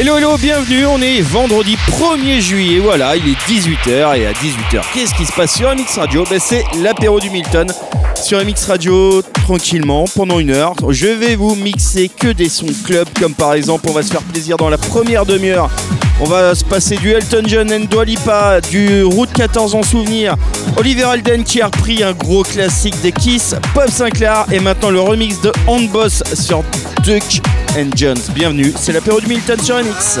Hello hello, bienvenue, on est vendredi 1er juillet, voilà, il est 18h et à 18h, qu'est-ce qui se passe sur MX Radio? Ben, C'est l'apéro du Milton sur MX Radio tranquillement pendant une heure. Je vais vous mixer que des sons club comme par exemple on va se faire plaisir dans la première demi-heure. On va se passer du Elton John and Dua Lipa, du Route 14 en souvenir, Oliver Alden qui a repris un gros classique des Kiss, Pop Sinclair et maintenant le remix de Handboss sur Duke and Jones. Bienvenue, c'est l'apéro du Milton sur MX.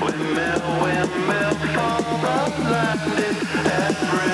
Windmill, windmill, fall the landing every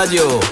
Radio.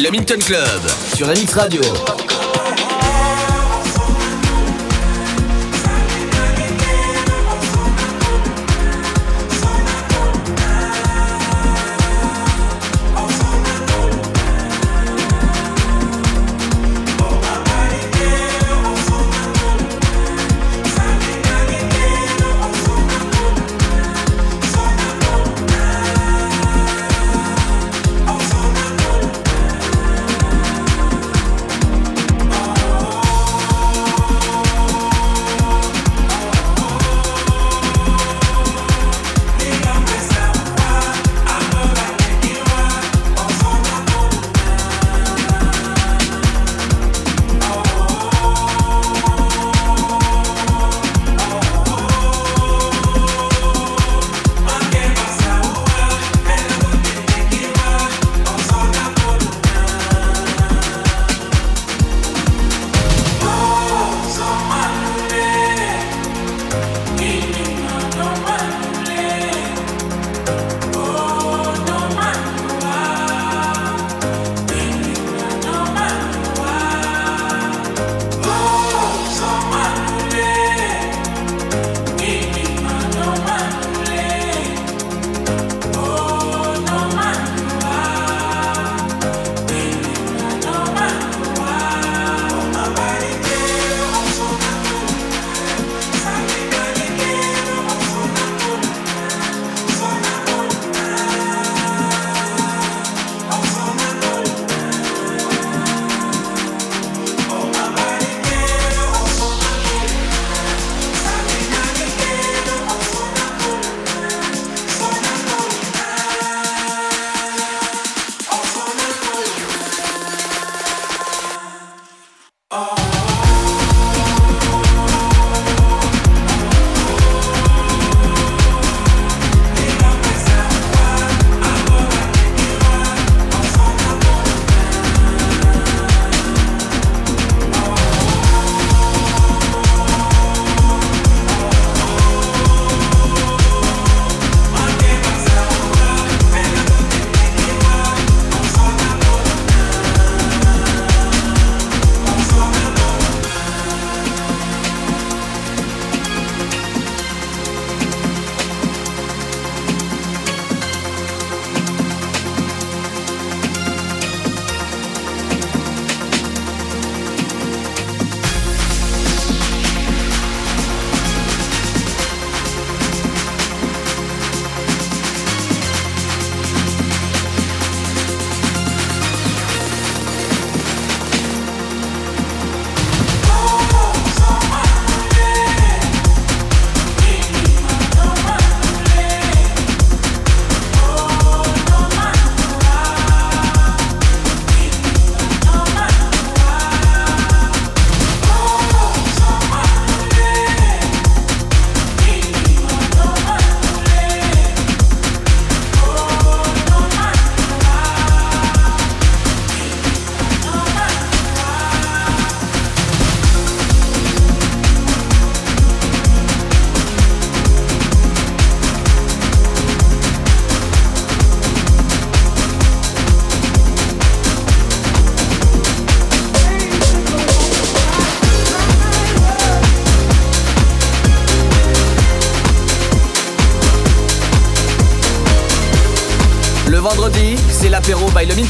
Le Minton Club sur MX Radio.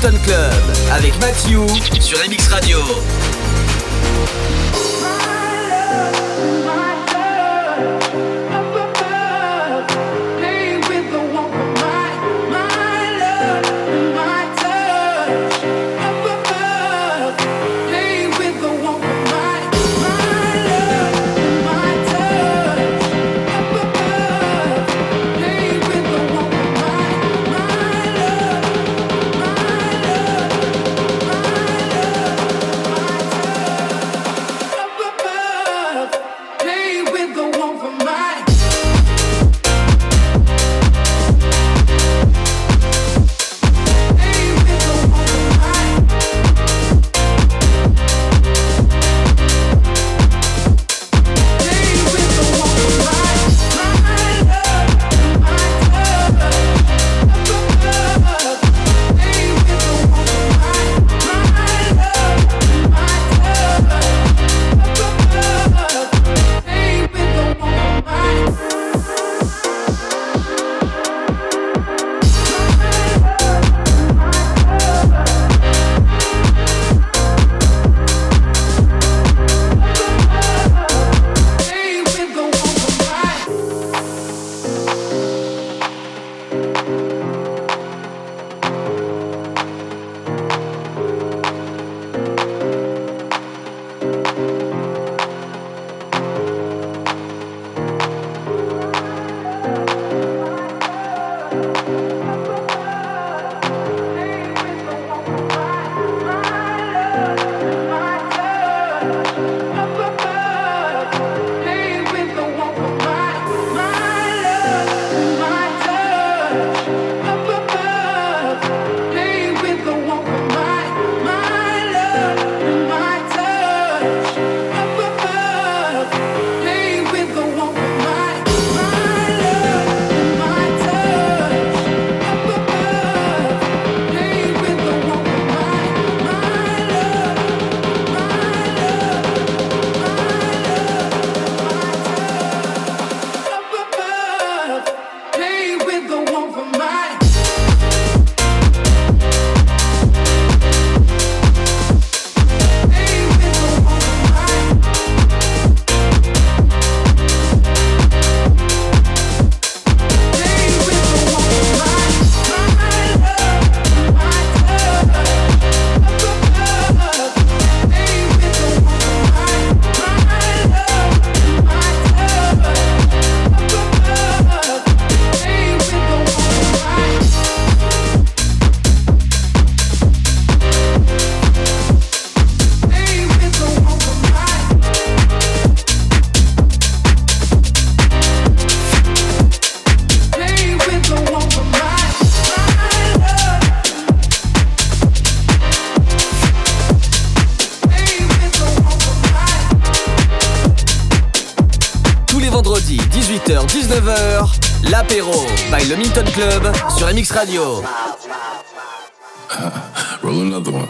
Club avec Mathieu sur Radio. Roll another one.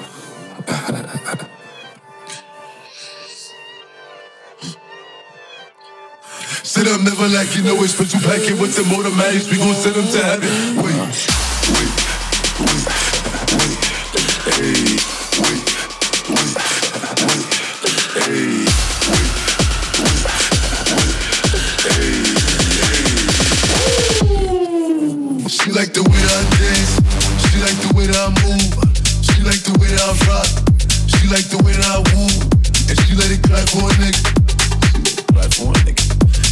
Sit up, never like you know it's special packet with the motomatics. We gon' send them to heaven. Wait, wait, wait, wait. Hey, wait, wait, wait. Hey. She like the I move. She like the way that I rock. She like the way that I woo. And she let it clap for a nigga. Clap for a nigga.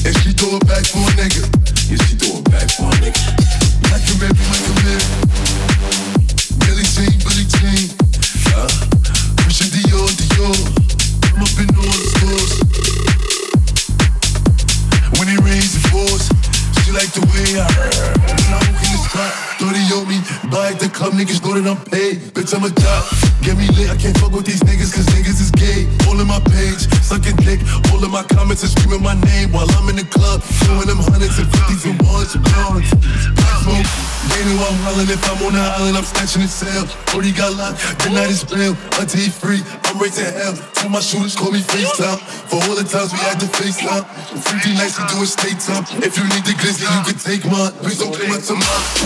And she throw it back for a nigga. Yeah, she throw it back for a nigga. Like a baby, like a baby. Billy Jean, Billy Jean. Uh, Christian Dior, Dior. I'm up in all the stores. When it rains, it pours. She like the way I When I spot, 30 on me Buy at the club, niggas know that I'm paid. Bitch, I'm a top, get me lit I can't fuck with these niggas cause niggas is gay. All in my page, sucking dick. All in my comments and screaming my name While I'm in the club, showing them hundreds and fifties and ones and ones. Smoke, they know I'm wildin' If I'm on the island, I'm snatching his cell Already got locked, the night is bail Until he free, I'm to hell. Tell my shooters, call me FaceTime. For all the times we had to FaceTime. Freaky nights, to do doing state time. If you need the glizzy, you can take mine. Please don't play my tomorrow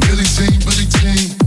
Billy Jean, Billy Jean.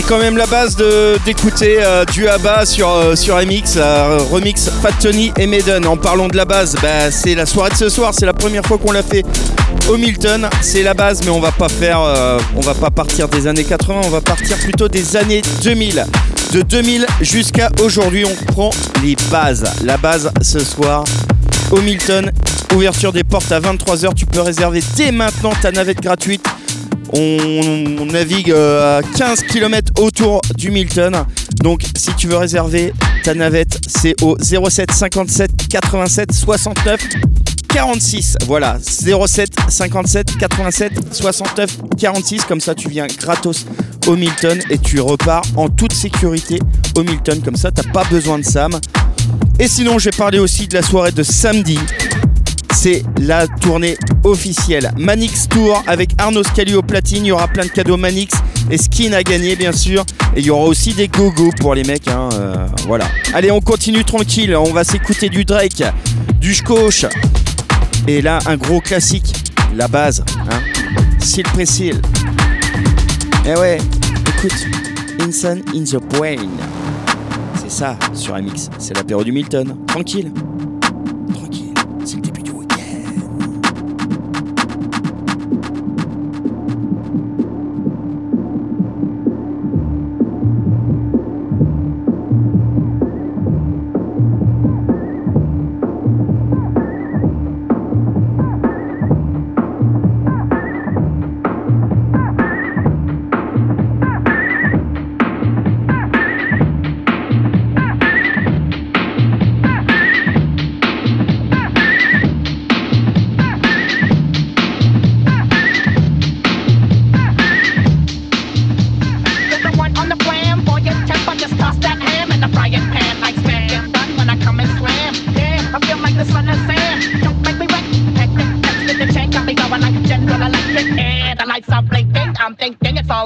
C'est quand même la base d'écouter euh, du ABBA sur, euh, MX, euh, remix Fat Tony et Maiden. En parlant de la base, bah, c'est la soirée de ce soir, c'est la première fois qu'on l'a fait au Milton. C'est la base, mais on va pas faire, on va pas partir des années 80, on va partir plutôt des années 2000. De 2000 jusqu'à aujourd'hui, on prend les bases. La base ce soir au Milton. Ouverture des portes à 23h. Tu peux réserver dès maintenant ta navette gratuite. On, navigue euh, à 15 km autour du Milton. Donc si tu veux réserver ta navette, c'est au 07 57 87 69 46. Voilà, 07 57 87 69 46. Comme ça, tu viens gratos au Milton et tu repars en toute sécurité au Milton. Comme ça, t'as pas besoin de Sam. Et sinon, j'ai parlé aussi de la soirée de samedi c'est la tournée officielle. Manix Tour avec Arnaud Scali au platine, il y aura plein de cadeaux Manix et Skin à gagner bien sûr. Et il y aura aussi des gogo pour les mecs. Hein, euh, voilà. Allez, on continue tranquille, on va s'écouter du Drake, du Schkoch. Et là, un gros classique, la base. Hein. Seal Presil. Eh ouais, écoute, Insane in the Brain. C'est ça sur MX, c'est l'apéro du Milton. Tranquille.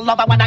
love I want.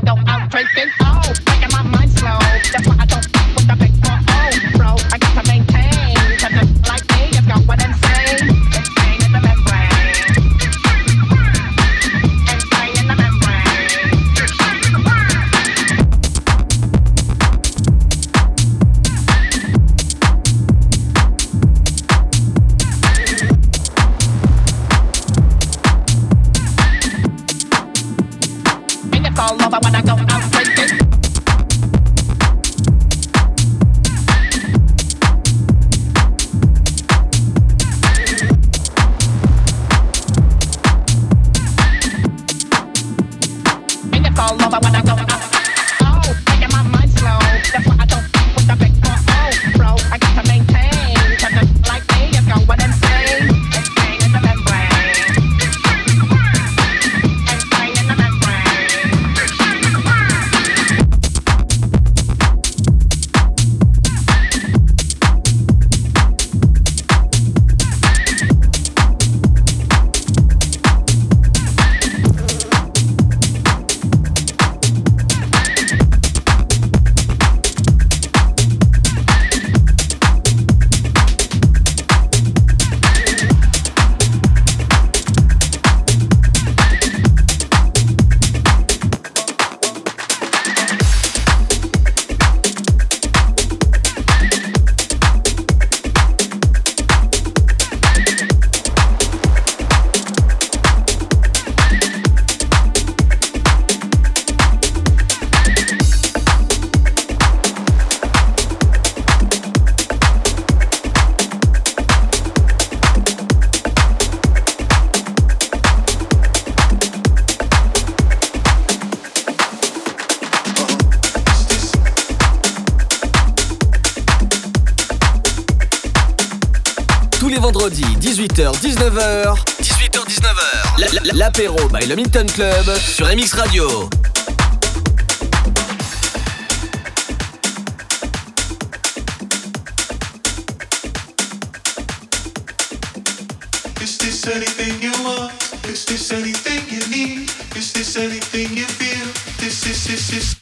19h 18h-19h, l'apéro by Le Minton Club sur MX Radio. Is this anything you want? Is this anything you need? Is this anything you feel? This is.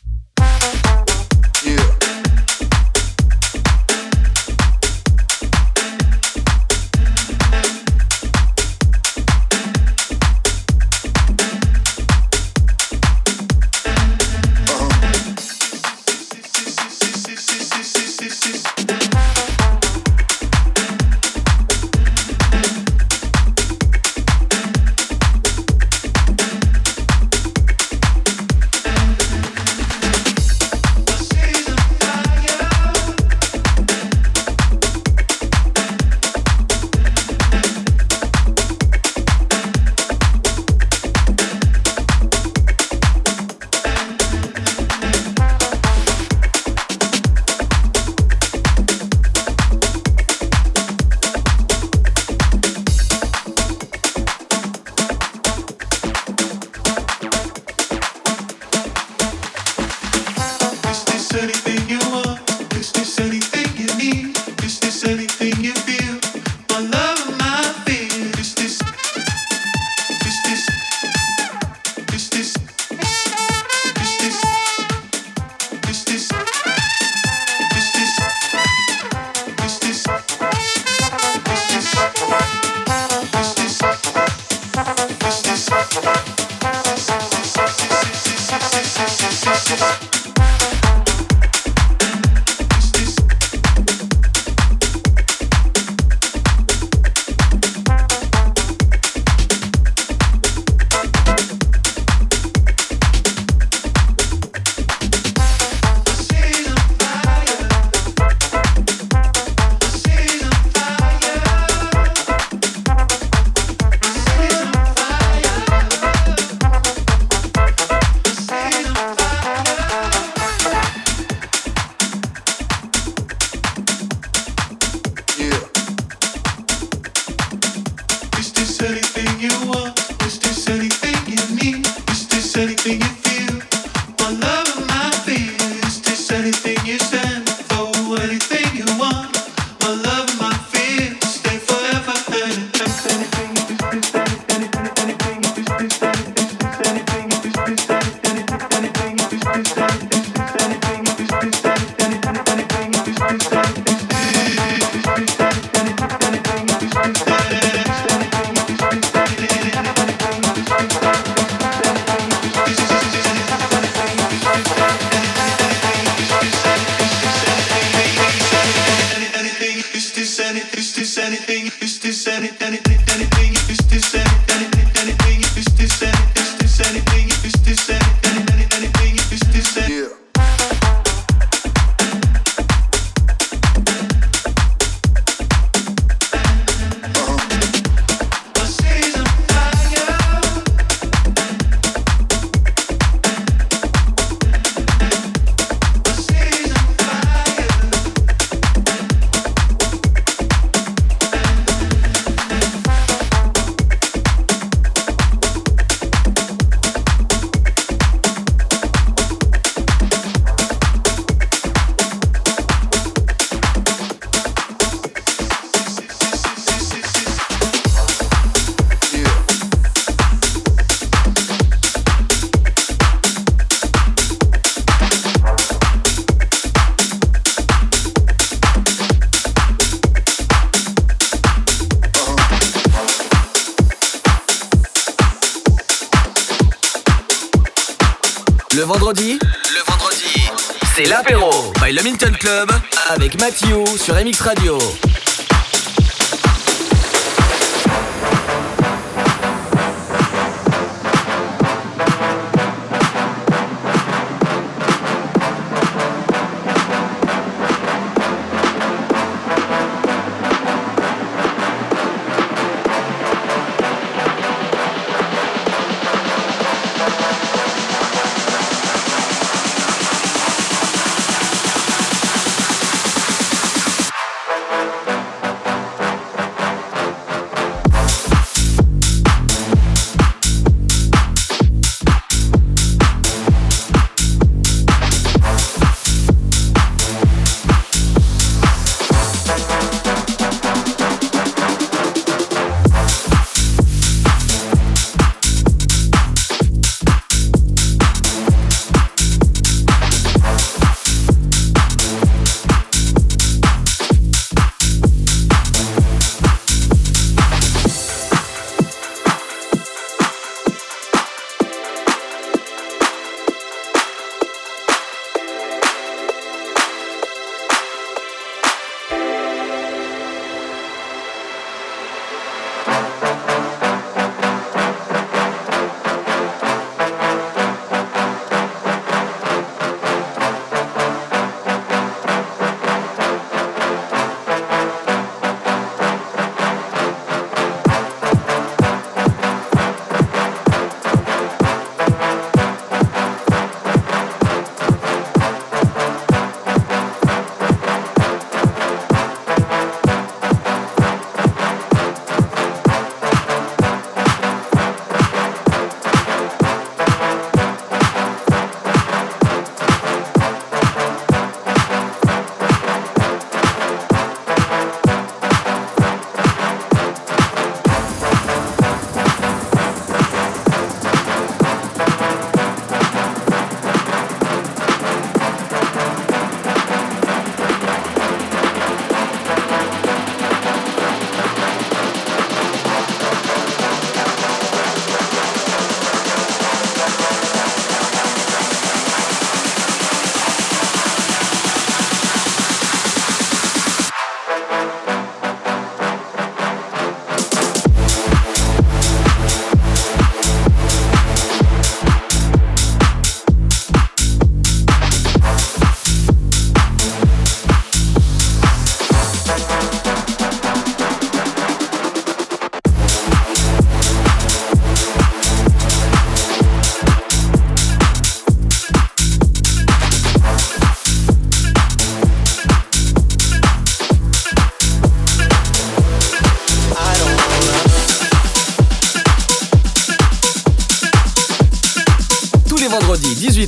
Sur MX Radio.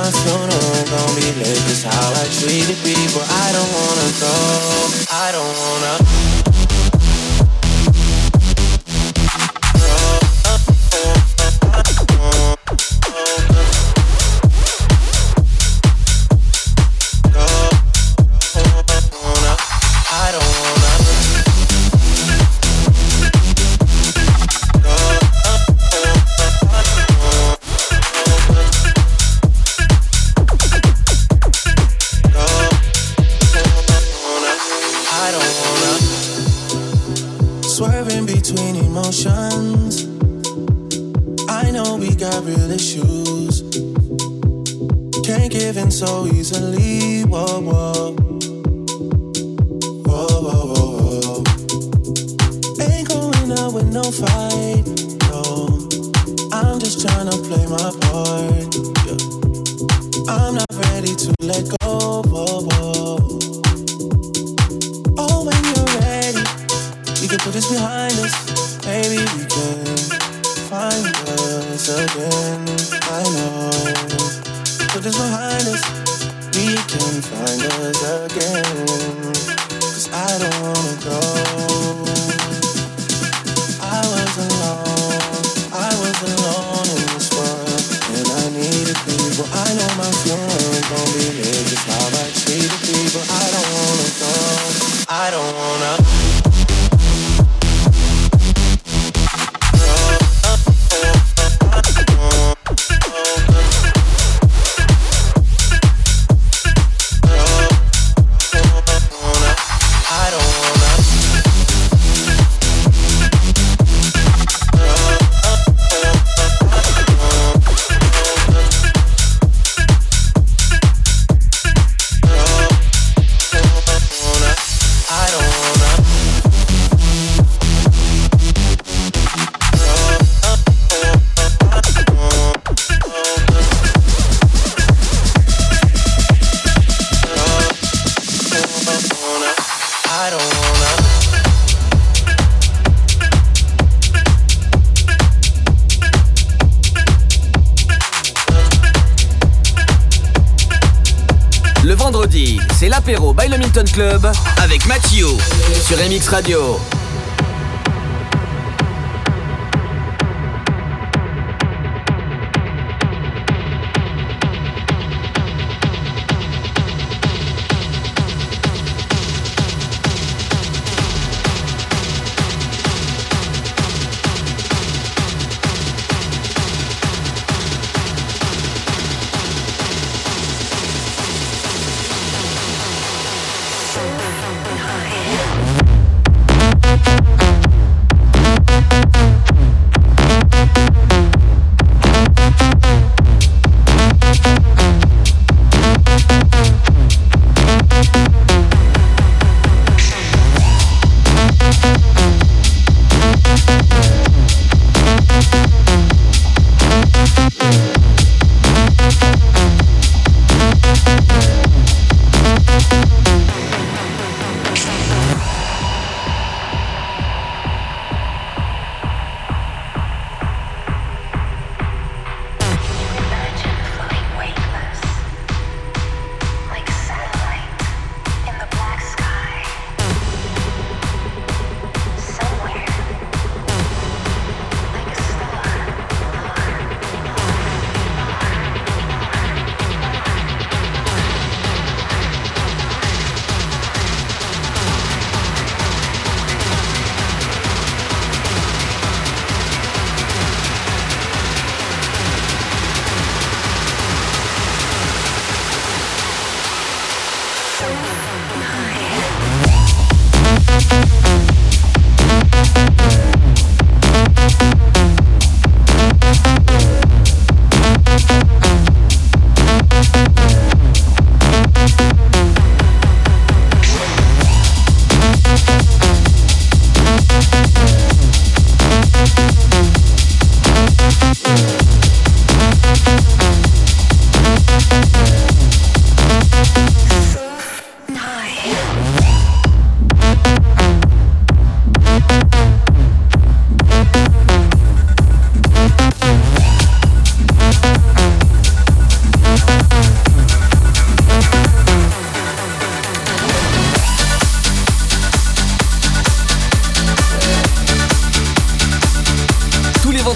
my funeral gon' oh, be late. Cause how I treated people. I don't wanna go. I don't wanna. Again. I know. Put this behind us, we can find us again. Radio.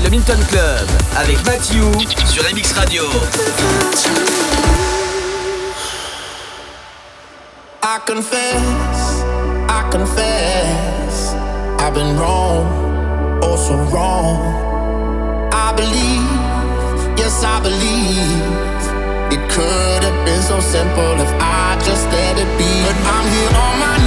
le Milton Club avec Mathieu sur MX Radio. I confess, I confess, I've been wrong, oh wrong. I believe, yes I believe, it could have been so simple if I just let it be. But I'm here on my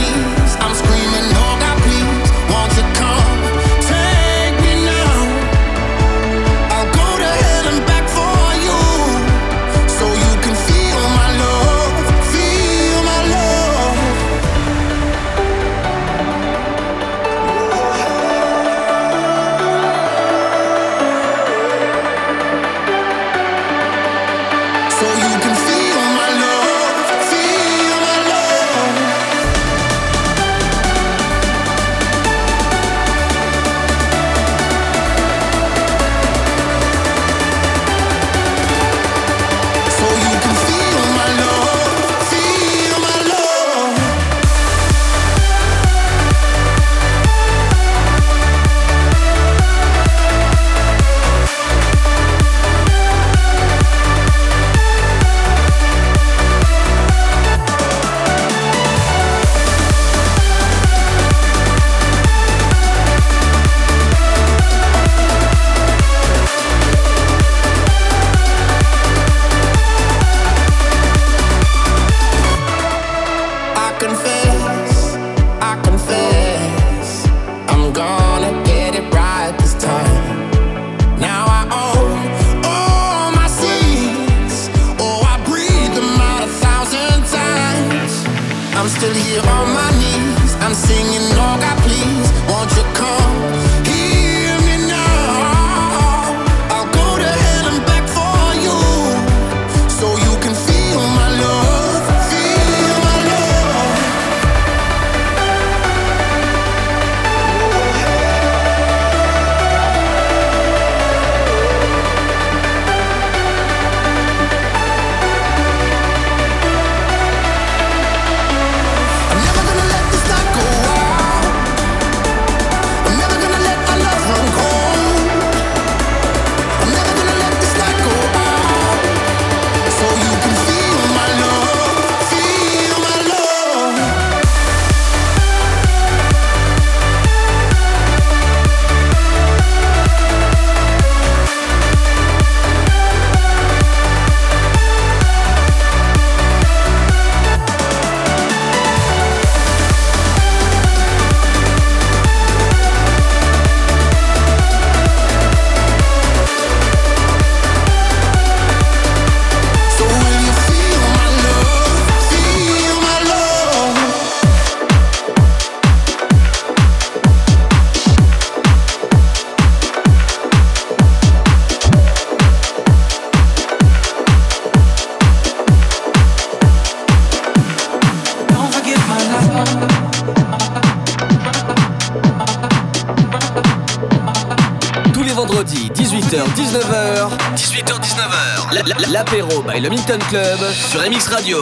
Le Milton Club sur MX Radio.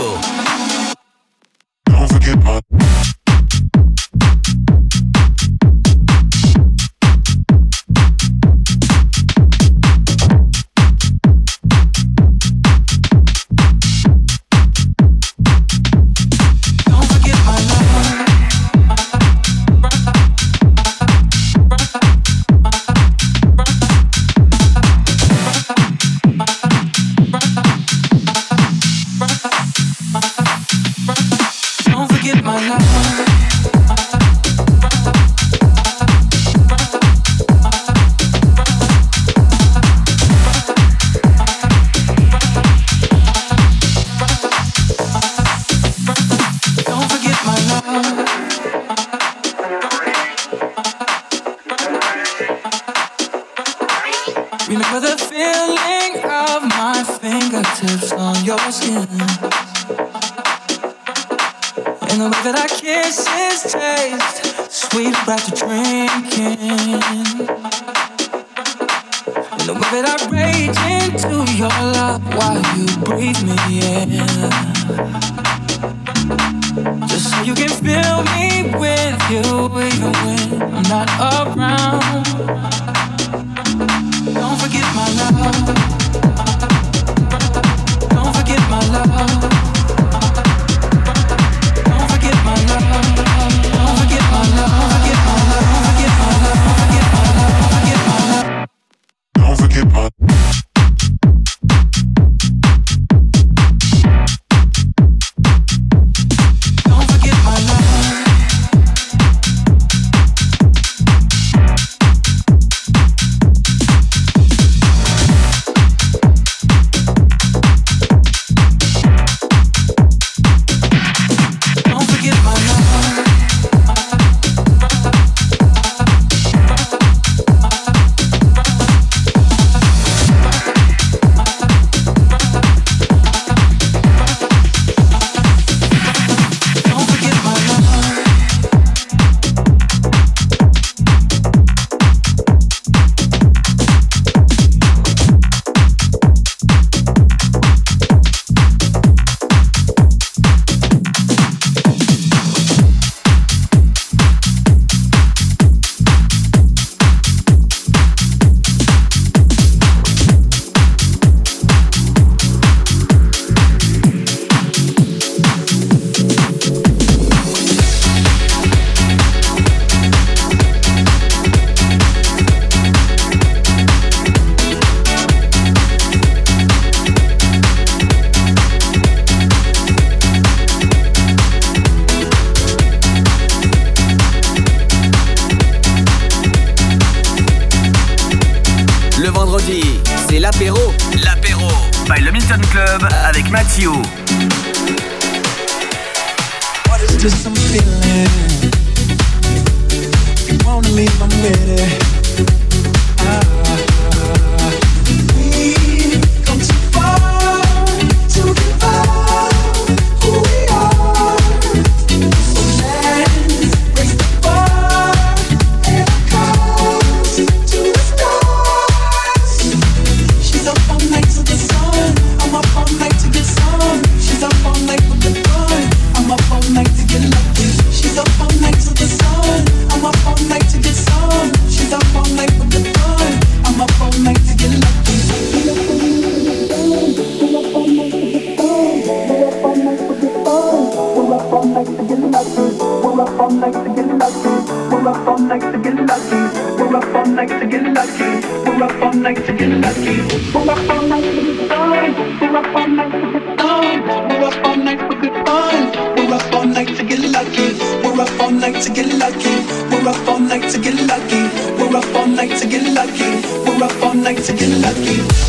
you.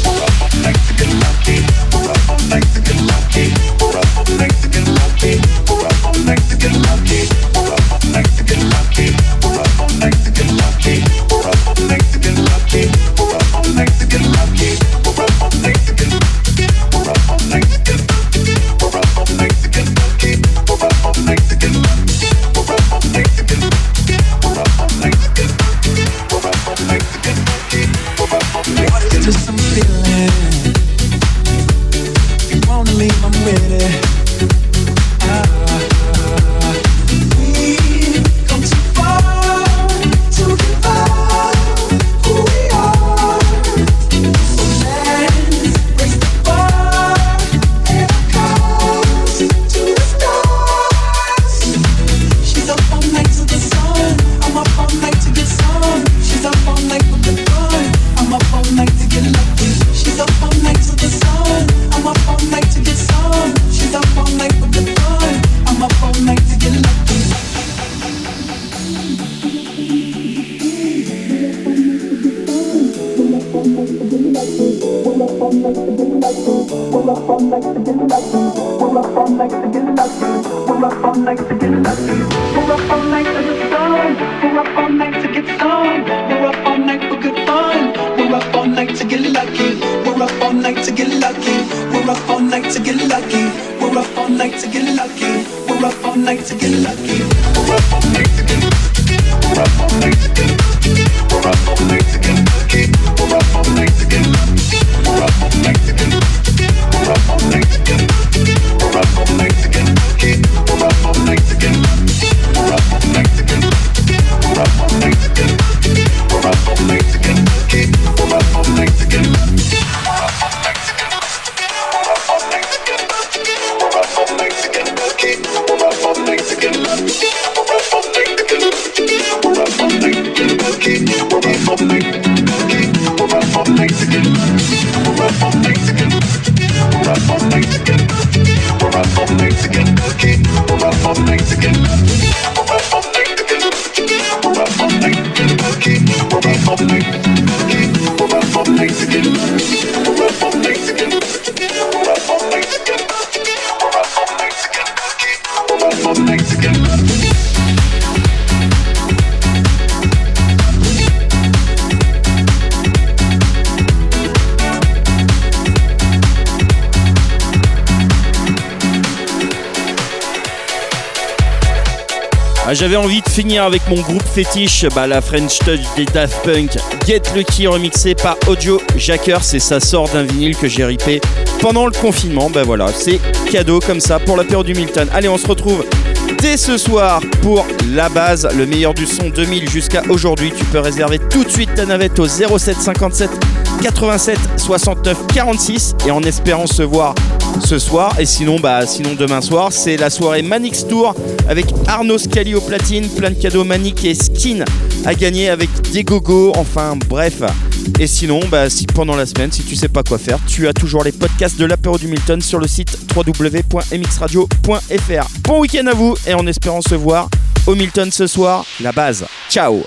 j'avais envie de finir avec mon groupe fétiche, bah, la French Touch des Daft Punk, Get Lucky remixé par Audio Jacker, c'est ça sort d'un vinyle que j'ai ripé pendant le confinement. Bah voilà, c'est cadeau comme ça pour la période du Milton. Allez, on se retrouve dès ce soir pour la base, le meilleur du son 2000 jusqu'à aujourd'hui. Tu peux réserver tout de suite ta navette au 07 57 87 69 46 et en espérant se voir ce soir. Et sinon, bah, sinon demain soir, c'est la soirée Manix Tour avec Arnaud Scali au platine, plein de cadeaux Manic et Skin à gagner avec des gogos. Enfin, bref. Et sinon, bah, si pendant la semaine, si tu sais pas quoi faire, tu as toujours les podcasts de l'apéro du Milton sur le site www.mxradio.fr. Bon week-end à vous et en espérant se voir au Milton ce soir, la base. Ciao